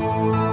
Música